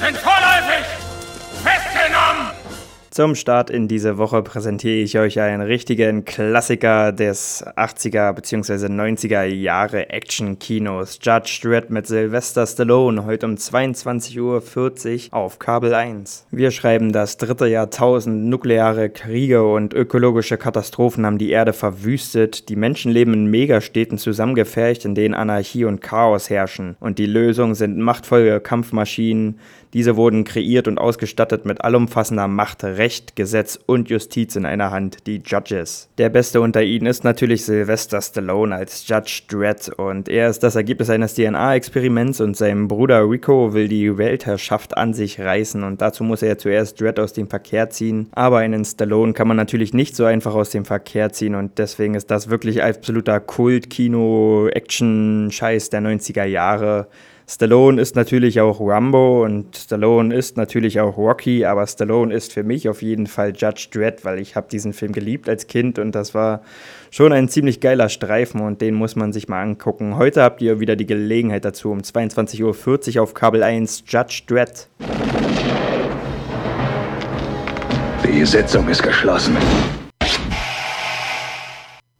And Control Zum Start in diese Woche präsentiere ich euch einen richtigen Klassiker des 80er bzw. 90er Jahre Action-Kinos. Judge Dredd mit Sylvester Stallone heute um 22.40 Uhr auf Kabel 1. Wir schreiben das dritte Jahrtausend. Nukleare Kriege und ökologische Katastrophen haben die Erde verwüstet. Die Menschen leben in Megastädten zusammengefercht, in denen Anarchie und Chaos herrschen. Und die Lösung sind machtvolle Kampfmaschinen. Diese wurden kreiert und ausgestattet mit allumfassender Macht, Gesetz und Justiz in einer Hand, die Judges. Der Beste unter ihnen ist natürlich Sylvester Stallone als Judge Dredd und er ist das Ergebnis eines DNA-Experiments und sein Bruder Rico will die Weltherrschaft an sich reißen und dazu muss er zuerst Dredd aus dem Verkehr ziehen. Aber einen Stallone kann man natürlich nicht so einfach aus dem Verkehr ziehen und deswegen ist das wirklich absoluter Kult-Kino-Action-Scheiß der 90er Jahre. Stallone ist natürlich auch Rambo und Stallone ist natürlich auch Rocky, aber Stallone ist für mich auf jeden Fall Judge Dredd, weil ich habe diesen Film geliebt als Kind und das war schon ein ziemlich geiler Streifen und den muss man sich mal angucken. Heute habt ihr wieder die Gelegenheit dazu um 22.40 Uhr auf Kabel 1 Judge Dredd. Die Sitzung ist geschlossen.